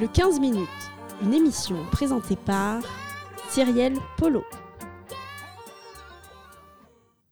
Le 15 minutes, une émission présentée par Cyrielle Polo.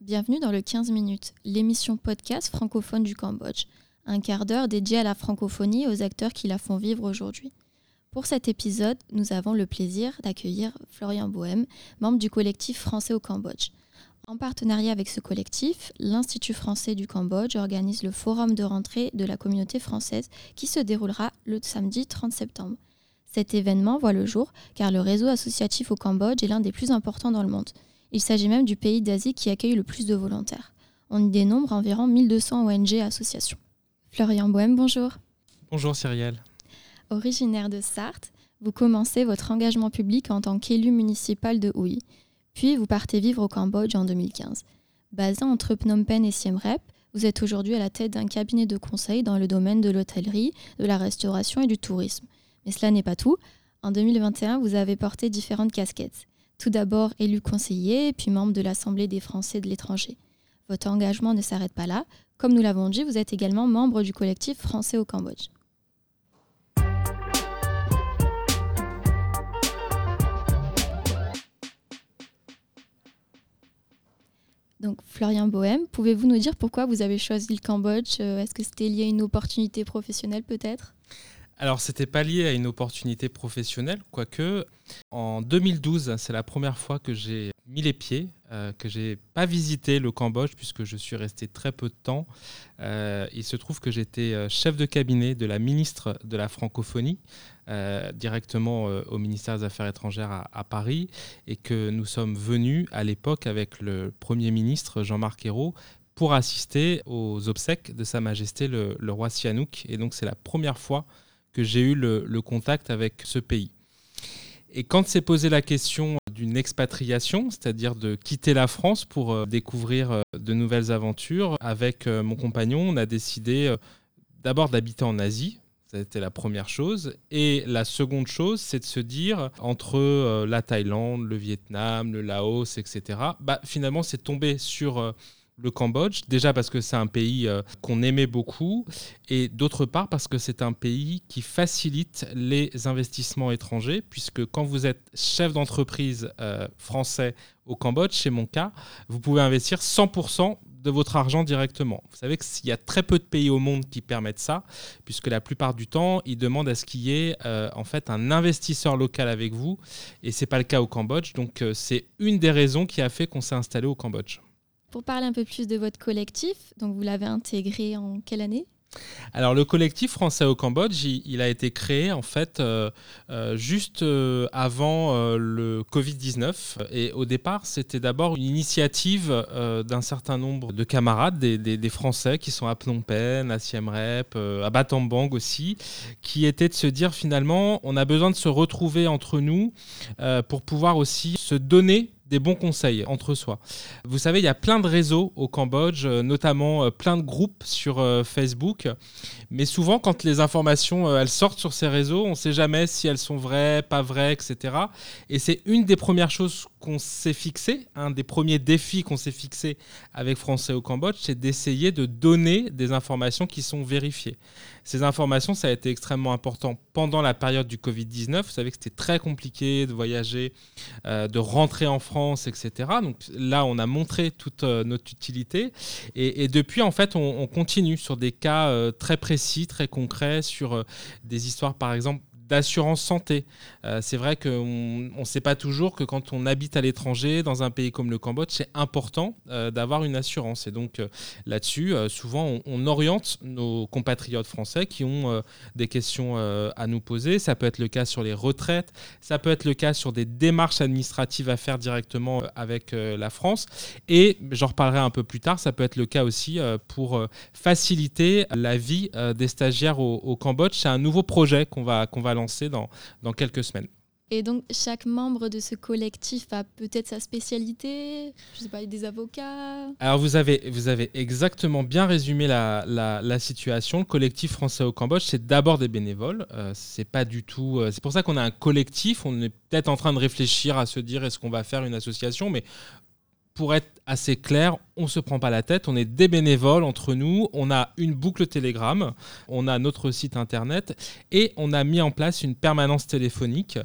Bienvenue dans le 15 minutes, l'émission podcast francophone du Cambodge. Un quart d'heure dédié à la francophonie et aux acteurs qui la font vivre aujourd'hui. Pour cet épisode, nous avons le plaisir d'accueillir Florian Bohème, membre du collectif français au Cambodge. En partenariat avec ce collectif, l'Institut français du Cambodge organise le forum de rentrée de la communauté française qui se déroulera le samedi 30 septembre. Cet événement voit le jour car le réseau associatif au Cambodge est l'un des plus importants dans le monde. Il s'agit même du pays d'Asie qui accueille le plus de volontaires. On y dénombre environ 1200 ONG et associations. Florian Bohème, bonjour. Bonjour Cyrielle. Originaire de Sarthe, vous commencez votre engagement public en tant qu'élu municipal de Houy. Puis vous partez vivre au Cambodge en 2015. Basé entre Phnom Penh et Siem Reap, vous êtes aujourd'hui à la tête d'un cabinet de conseil dans le domaine de l'hôtellerie, de la restauration et du tourisme. Mais cela n'est pas tout. En 2021, vous avez porté différentes casquettes. Tout d'abord élu conseiller, puis membre de l'Assemblée des Français de l'étranger. Votre engagement ne s'arrête pas là. Comme nous l'avons dit, vous êtes également membre du collectif français au Cambodge. Donc, Florian Bohème, pouvez-vous nous dire pourquoi vous avez choisi le Cambodge euh, Est-ce que c'était lié à une opportunité professionnelle peut-être? Alors, c'était pas lié à une opportunité professionnelle, quoique en 2012, c'est la première fois que j'ai mis les pieds, euh, que j'ai pas visité le Cambodge puisque je suis resté très peu de temps. Euh, il se trouve que j'étais euh, chef de cabinet de la ministre de la francophonie, directement au ministère des Affaires étrangères à, Paris, et que nous sommes venus à l'époque avec le Premier ministre Jean-Marc Ayrault pour assister aux obsèques de Sa Majesté le, roi Sihanouk. Et donc c'est la première fois que j'ai eu le, contact avec ce pays. Et quand s'est posé la question d'une expatriation, c'est-à-dire de quitter la France pour euh, découvrir euh, de nouvelles aventures, avec euh, mon compagnon, on a décidé d'abord d'habiter en Asie. C'était la première chose. Et la seconde chose, c'est de se dire, entre la Thaïlande, le Vietnam, le Laos, etc., bah, finalement, c'est tombé sur le Cambodge, déjà parce que c'est un pays euh, qu'on aimait beaucoup, et d'autre part parce que c'est un pays qui facilite les investissements étrangers, puisque quand vous êtes chef d'entreprise euh, français au Cambodge, c'est mon cas, vous pouvez investir 100% de votre argent directement. Vous savez qu'il y a très peu de pays au monde qui permettent ça, puisque la plupart du temps, ils demandent à ce qu'il y ait euh, en fait un investisseur local avec vous, et c'est pas le cas au Cambodge. Donc c'est une des raisons qui a fait qu'on s'est installé au Cambodge. Pour parler un peu plus de votre collectif, donc vous l'avez intégré en quelle année? Alors le collectif français au Cambodge, il, a été créé en fait euh, euh, juste euh, avant le Covid-19 et au départ c'était d'abord une initiative d'un certain nombre de camarades, des, Français qui sont à Phnom Penh, à Siem Reap, à Battambang aussi, qui était de se dire finalement on a besoin de se retrouver entre nous pour pouvoir aussi se donner des bons conseils entre soi. Vous savez, il y a plein de réseaux au Cambodge, euh, notamment euh, plein de groupes sur euh, Facebook. Mais souvent, quand les informations elles sortent sur ces réseaux, on ne sait jamais si elles sont vraies, pas vraies, etc. Et c'est une des premières choses qu'on s'est fixé, un des premiers défis qu'on s'est fixé avec Français au Cambodge, c'est d'essayer de donner des informations qui sont vérifiées. Ces informations, ça a été extrêmement important pendant la période du Covid-19. Vous savez que c'était très compliqué de voyager, de rentrer en France etc. Donc là, on a montré toute euh, notre utilité. Et, depuis, en fait, on, continue sur des cas euh, très précis, très concrets, sur euh, des histoires, par exemple, d'assurance santé. Euh, c'est vrai qu'on ne sait pas toujours que quand on habite à l'étranger, dans un pays comme le Cambodge, c'est important euh, d'avoir une assurance. Et donc euh, là-dessus, souvent, on, oriente nos compatriotes français qui ont des questions à nous poser. Ça peut être le cas sur les retraites, ça peut être le cas sur des démarches administratives à faire directement avec la France. Et j'en reparlerai un peu plus tard, ça peut être le cas aussi pour faciliter la vie des stagiaires au, au Cambodge. C'est un nouveau projet qu'on va, qu'on va lancer dans, dans quelques semaines. Et donc, chaque membre de ce collectif a peut-être sa spécialité Je sais pas, des avocats Alors, vous avez, vous avez exactement bien résumé la, la, situation. Le collectif français au Cambodge, c'est d'abord des bénévoles. Euh, c'est pas du tout. Euh, c'est pour ça qu'on a un collectif. On est peut-être en train de réfléchir à se dire est-ce qu'on va faire une association, mais pour être assez clair, on se prend pas la tête, on est des bénévoles entre nous, on a une boucle Telegram, on a notre site internet et on a mis en place une permanence téléphonique.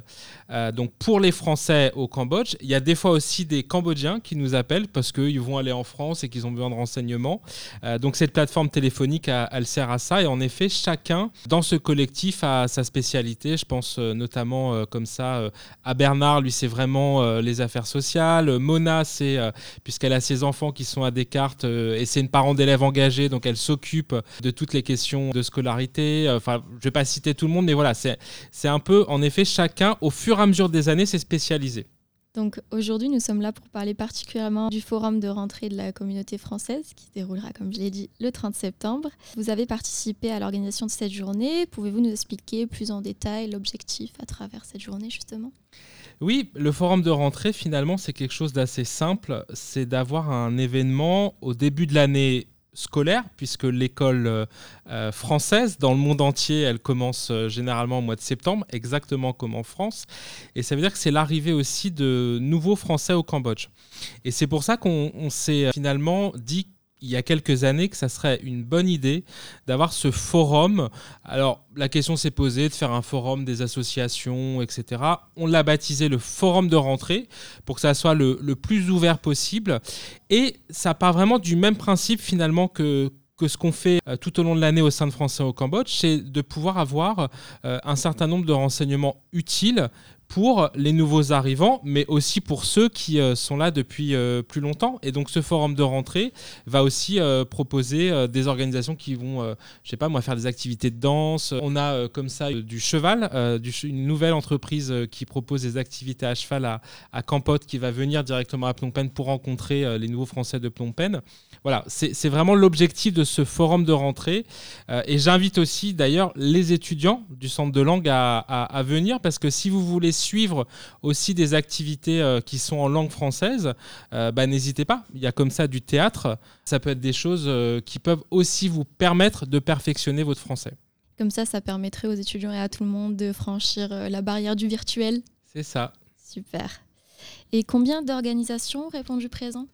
Euh, donc pour les Français au Cambodge, il y a des fois aussi des Cambodgiens qui nous appellent parce qu'ils vont aller en France et qu'ils ont besoin de renseignements. Euh, donc cette plateforme téléphonique, elle sert à ça et en effet, chacun dans ce collectif a sa spécialité. Je pense euh, notamment comme ça à Bernard, lui c'est vraiment les affaires sociales. Mona, c'est puisqu'elle a ses enfants qui sont à Descartes euh, et c'est une parent d'élève engagée, donc elle s'occupe de toutes les questions de scolarité. Enfin, je vais pas citer tout le monde, mais voilà, c'est un peu, en effet, chacun, au fur et à mesure des années, s'est spécialisé. Donc aujourd'hui, nous sommes là pour parler particulièrement du forum de rentrée de la communauté française qui se déroulera, comme je l'ai dit, le 30 septembre. Vous avez participé à l'organisation de cette journée. Pouvez-vous nous expliquer plus en détail l'objectif à travers cette journée, justement? Oui, le forum de rentrée, finalement, c'est quelque chose d'assez simple. C'est d'avoir un événement au début de l'année scolaire, puisque l'école euh, euh, française, dans le monde entier, elle commence euh, généralement au mois de septembre, exactement comme en France. Et ça veut dire que c'est l'arrivée aussi de nouveaux Français au Cambodge. Et c'est pour ça qu'on s'est finalement dit il y a quelques années que ça serait une bonne idée d'avoir ce forum. Alors la question s'est posée de faire un forum des associations, etc. On l'a baptisé le forum de rentrée pour que ça soit le, plus ouvert possible. Et ça part vraiment du même principe finalement que, que ce qu'on fait euh, tout au long de l'année au sein de Français au Cambodge, c'est de pouvoir avoir euh, un certain nombre de renseignements utiles pour les nouveaux arrivants, mais aussi pour ceux qui euh, sont là depuis euh, plus longtemps. Et donc ce forum de rentrée va aussi euh, proposer des organisations qui vont, je sais pas moi, faire des activités de danse. On a comme ça du cheval, une nouvelle entreprise qui propose des activités à cheval à, à Campote qui va venir directement à Phnom Penh pour rencontrer les nouveaux Français de Phnom Penh. Voilà, c'est vraiment l'objectif de ce forum de rentrée. et j'invite aussi d'ailleurs les étudiants du centre de langue à, à venir parce que si vous voulez suivre aussi des activités euh, qui sont en langue française, euh, bah, n'hésitez pas. Il y a comme ça du théâtre. Ça peut être des choses euh, qui peuvent aussi vous permettre de perfectionner votre français. Comme ça, ça permettrait aux étudiants et à tout le monde de franchir la barrière du virtuel. C'est ça. Super. Et combien d'organisations répondu présent?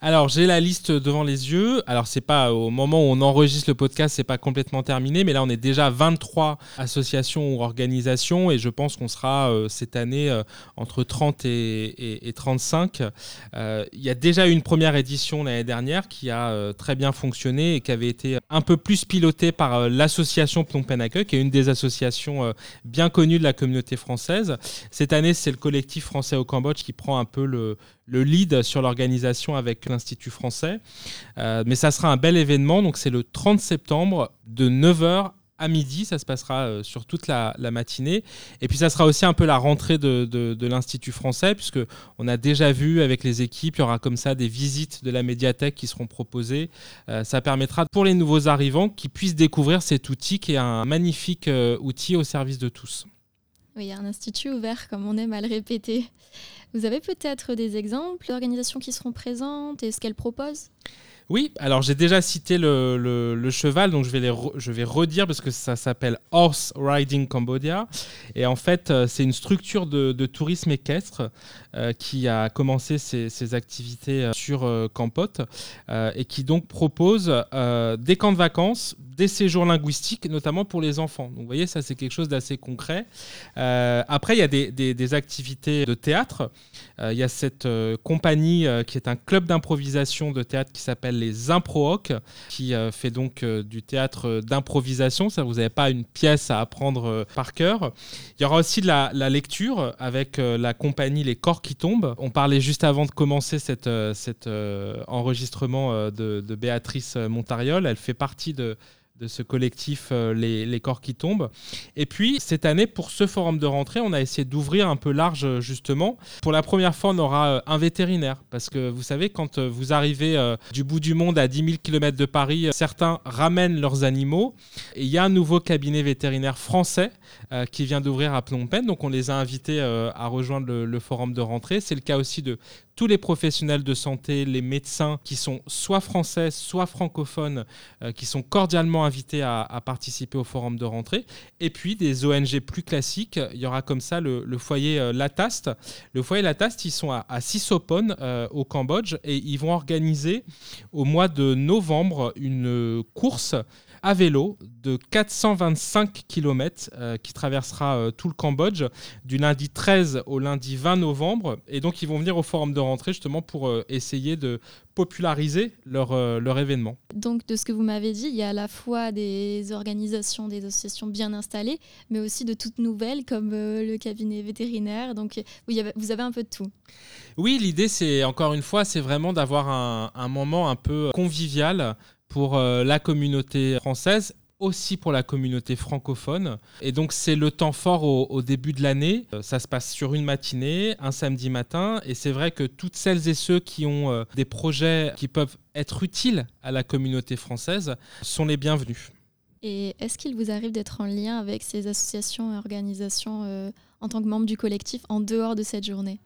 Alors, j'ai la liste devant les yeux. Alors, c'est pas au moment où on enregistre le podcast, c'est pas complètement terminé, mais là, on est déjà 23 associations ou organisations et je pense qu'on sera euh, cette année euh, entre 30 et, 35. Euh, il y a déjà eu une première édition l'année dernière qui a très bien fonctionné et qui avait été un peu plus pilotée par l'association Phnom Penh Accueil, qui est une des associations bien connues de la communauté française. Cette année, c'est le collectif français au Cambodge qui prend un peu le, le lead sur l'organisation avec l'Institut français. Euh, mais ça sera un bel événement, donc c'est le 30 septembre de 9h à midi, ça se passera euh, sur toute la, matinée. Et puis ça sera aussi un peu la rentrée de, l'Institut français, puisque on a déjà vu avec les équipes, il y aura comme ça des visites de la médiathèque qui seront proposées. Euh, ça permettra pour les nouveaux arrivants qu'ils puissent découvrir cet outil qui est un magnifique outil au service de tous. Oui, il y a un institut ouvert, comme on aime à le répéter. Vous avez peut-être des exemples d'organisations qui seront présentes et ce qu'elles proposent? Oui, alors j'ai déjà cité le, cheval, donc je vais, je vais redire parce que ça s'appelle Horse Riding Cambodia. Et en fait, euh, c'est une structure de, tourisme équestre qui a commencé ses, activités euh, sur Campot et qui donc propose des camps de vacances, des séjours linguistiques, notamment pour les enfants. Donc vous voyez, ça c'est quelque chose d'assez concret. après, il y a des, activités de théâtre. il y a cette compagnie qui est un club d'improvisation de théâtre qui s'appelle les Improhoc, qui euh, fait donc euh, du théâtre d'improvisation. Ça, vous n'avez pas une pièce à apprendre euh, par cœur. Il y aura aussi de la, lecture avec la compagnie Les Corps qui tombent. On parlait juste avant de commencer cet enregistrement de, de Béatrice Montariol. Elle fait partie de de ce collectif euh, les, corps qui tombent. Et puis, cette année, pour ce forum de rentrée, on a essayé d'ouvrir un peu large, euh, justement. Pour la première fois, on aura euh, un vétérinaire. Parce que vous savez, quand vous arrivez du bout du monde à 10 000 km de Paris, certains ramènent leurs animaux. Et il y a un nouveau cabinet vétérinaire français qui vient d'ouvrir à Phnom Penh. Donc, on les a invités à rejoindre le forum de rentrée. C'est le cas aussi de tous les professionnels de santé, les médecins qui sont soit français, soit francophones, euh, qui sont cordialement invités à, participer au forum de rentrée. Et puis des ONG plus classiques. Il y aura comme ça le, foyer euh, Lataste. Le foyer Lataste, ils sont à, à Sisopon, euh, au Cambodge, et ils vont organiser au mois de novembre une course à vélo de 425 km euh, qui traversera euh, tout le Cambodge du lundi 13 au lundi 20 novembre. Et donc, ils vont venir au forum de rentrée justement pour euh, essayer de populariser leur, leur événement. Donc, de ce que vous m'avez dit, il y a à la fois des organisations, des associations bien installées, mais aussi de toutes nouvelles comme le cabinet vétérinaire. Donc, vous avez, vous avez un peu de tout. Oui, l'idée, c'est encore une fois, c'est vraiment d'avoir un, un moment un peu convivial pour euh, la communauté française aussi pour la communauté francophone. Et donc c'est le temps fort au, début de l'année. Euh, ça se passe sur une matinée, un samedi matin. Et c'est vrai que toutes celles et ceux qui ont euh, des projets qui peuvent être utiles à la communauté française sont les bienvenus. Et est-ce qu'il vous arrive d'être en lien avec ces associations et organisations en tant que membre du collectif en dehors de cette journée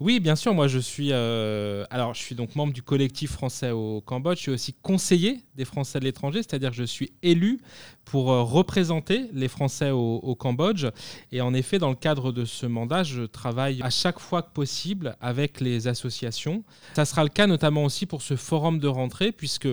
Oui, bien sûr. Moi, je suis, euh, alors, je suis donc membre du collectif français au Cambodge. Je suis aussi conseiller des Français de l'étranger, c'est-à-dire que je suis élu pour euh, représenter les Français au, Cambodge. Et en effet, dans le cadre de ce mandat, je travaille à chaque fois que possible avec les associations. Ça sera le cas notamment aussi pour ce forum de rentrée, puisque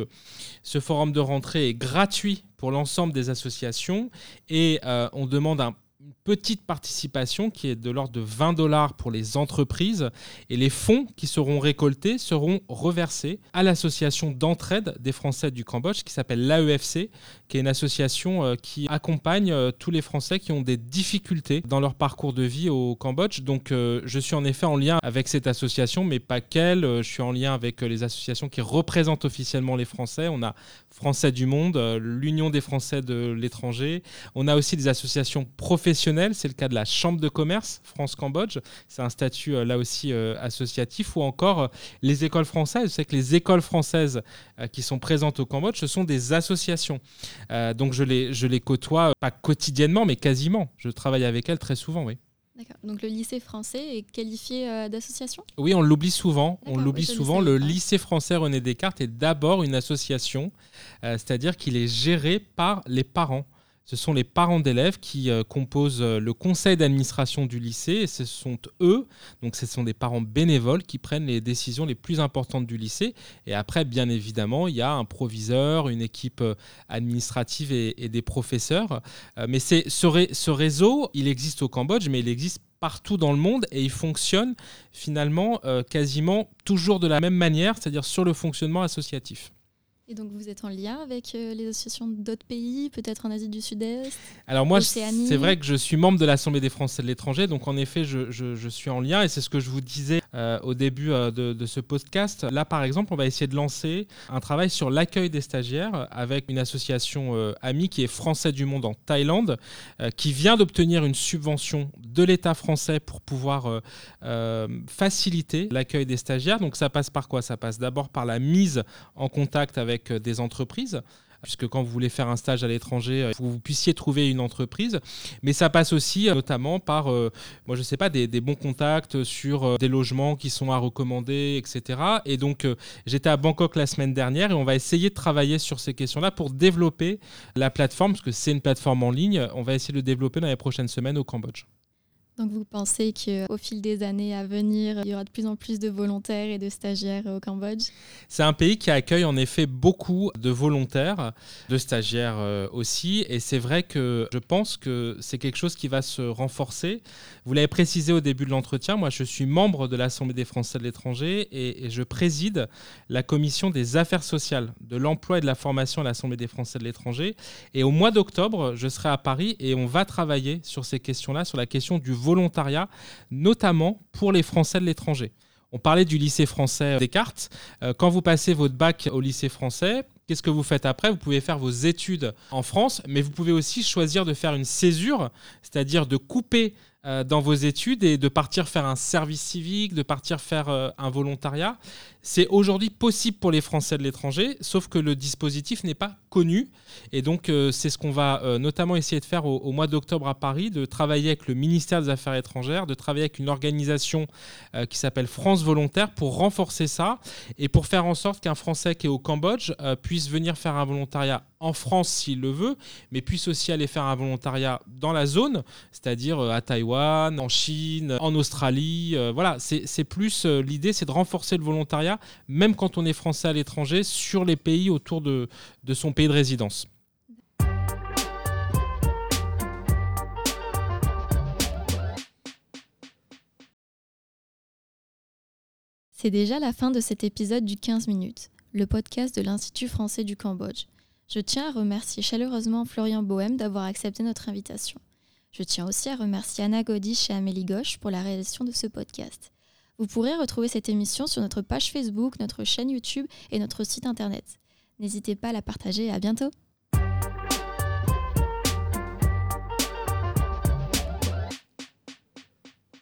ce forum de rentrée est gratuit pour l'ensemble des associations et euh, on demande un une petite participation qui est de l'ordre de 20 dollars pour les entreprises et les fonds qui seront récoltés seront reversés à l'association d'entraide des Français du Cambodge qui s'appelle l'AEFC, qui est une association euh, qui accompagne euh, tous les Français qui ont des difficultés dans leur parcours de vie au Cambodge. Donc euh, je suis en effet en lien avec cette association, mais pas qu'elle. Je suis en lien avec les associations qui représentent officiellement les Français. On a Français du Monde, l'Union des Français de l'étranger. On a aussi des associations professionnelles c'est le cas de la Chambre de commerce France-Cambodge. C'est un statut euh, là aussi euh, associatif. Ou encore euh, les écoles françaises. Je sais que les écoles françaises qui sont présentes au Cambodge, ce sont des associations. donc je les, je les côtoie pas quotidiennement, mais quasiment. Je travaille avec elles très souvent, oui. D'accord. Donc le lycée français est qualifié d'association? Oui, on l'oublie souvent. On l'oublie souvent. Le lycée français René Descartes est d'abord une association, c'est-à-dire qu'il est géré par les parents. Ce sont les parents d'élèves qui euh, composent euh, le conseil d'administration du lycée et ce sont eux, donc ce sont des parents bénévoles qui prennent les décisions les plus importantes du lycée. Et après, bien évidemment, il y a un proviseur, une équipe euh, administrative et, des professeurs. mais c'est ce, ce réseau, il existe au Cambodge, mais il existe partout dans le monde et il fonctionne finalement quasiment toujours de la même manière, c'est-à-dire sur le fonctionnement associatif. Et donc vous êtes en lien avec euh, les associations d'autres pays, peut-être en Asie du Sud-Est Alors moi, c'est vrai que je suis membre de l'Assemblée des Français de l'étranger, donc en effet, je, je, suis en lien, et c'est ce que je vous disais euh, au début euh, de, de, ce podcast. Là, par exemple, on va essayer de lancer un travail sur l'accueil des stagiaires avec une association amie qui est Français du Monde en Thaïlande, qui vient d'obtenir une subvention de l'État français pour pouvoir faciliter l'accueil des stagiaires. Donc ça passe par quoi? Ça passe d'abord par la mise en contact avec euh, des entreprises puisque quand vous voulez faire un stage à l'étranger, euh, vous puissiez trouver une entreprise. Mais ça passe aussi euh, notamment par, moi je sais pas, des, bons contacts sur des logements qui sont à recommander, etc. Et donc j'étais à Bangkok la semaine dernière et on va essayer de travailler sur ces questions-là pour développer la plateforme, parce que c'est une plateforme en ligne. On va essayer de développer dans les prochaines semaines au Cambodge. Donc vous pensez qu'au fil des années à venir, il y aura de plus en plus de volontaires et de stagiaires au Cambodge? C'est un pays qui accueille en effet beaucoup de volontaires, de stagiaires euh, aussi. Et c'est vrai que je pense que c'est quelque chose qui va se renforcer. Vous l'avez précisé au début de l'entretien, moi je suis membre de l'Assemblée des Français de l'étranger et, je préside la commission des affaires sociales, de l'emploi et de la formation à l'Assemblée des Français de l'étranger. Et au mois d'octobre, je serai à Paris et on va travailler sur ces questions-là, sur la question du volontariat, notamment pour les Français de l'étranger. On parlait du lycée français Descartes. Euh, quand vous passez votre bac au lycée français, qu'est-ce que vous faites après? Vous pouvez faire vos études en France, mais vous pouvez aussi choisir de faire une césure, c'est-à-dire de couper euh, dans vos études et de partir faire un service civique, de partir faire euh, un volontariat. C'est aujourd'hui possible pour les Français de l'étranger, sauf que le dispositif n'est pas connu. Et donc, euh, c'est ce qu'on va notamment essayer de faire au, mois d'octobre à Paris, de travailler avec le ministère des Affaires étrangères, de travailler avec une organisation qui s'appelle France Volontaire pour renforcer ça et pour faire en sorte qu'un Français qui est au Cambodge puisse venir faire un volontariat en France s'il le veut, mais puisse aussi aller faire un volontariat dans la zone, c'est-à-dire à Taïwan en Chine, en Australie. Euh, voilà, c'est plus euh, l'idée, c'est de renforcer le volontariat, même quand on est français à l'étranger, sur les pays autour de, de son pays de résidence. C'est déjà la fin de cet épisode du 15 minutes, le podcast de l'Institut français du Cambodge. Je tiens à remercier chaleureusement Florian Bohème d'avoir accepté notre invitation. Je tiens aussi à remercier Anna Godish et Amélie Gauche pour la réalisation de ce podcast. Vous pourrez retrouver cette émission sur notre page Facebook, notre chaîne YouTube et notre site internet. N'hésitez pas à la partager et à bientôt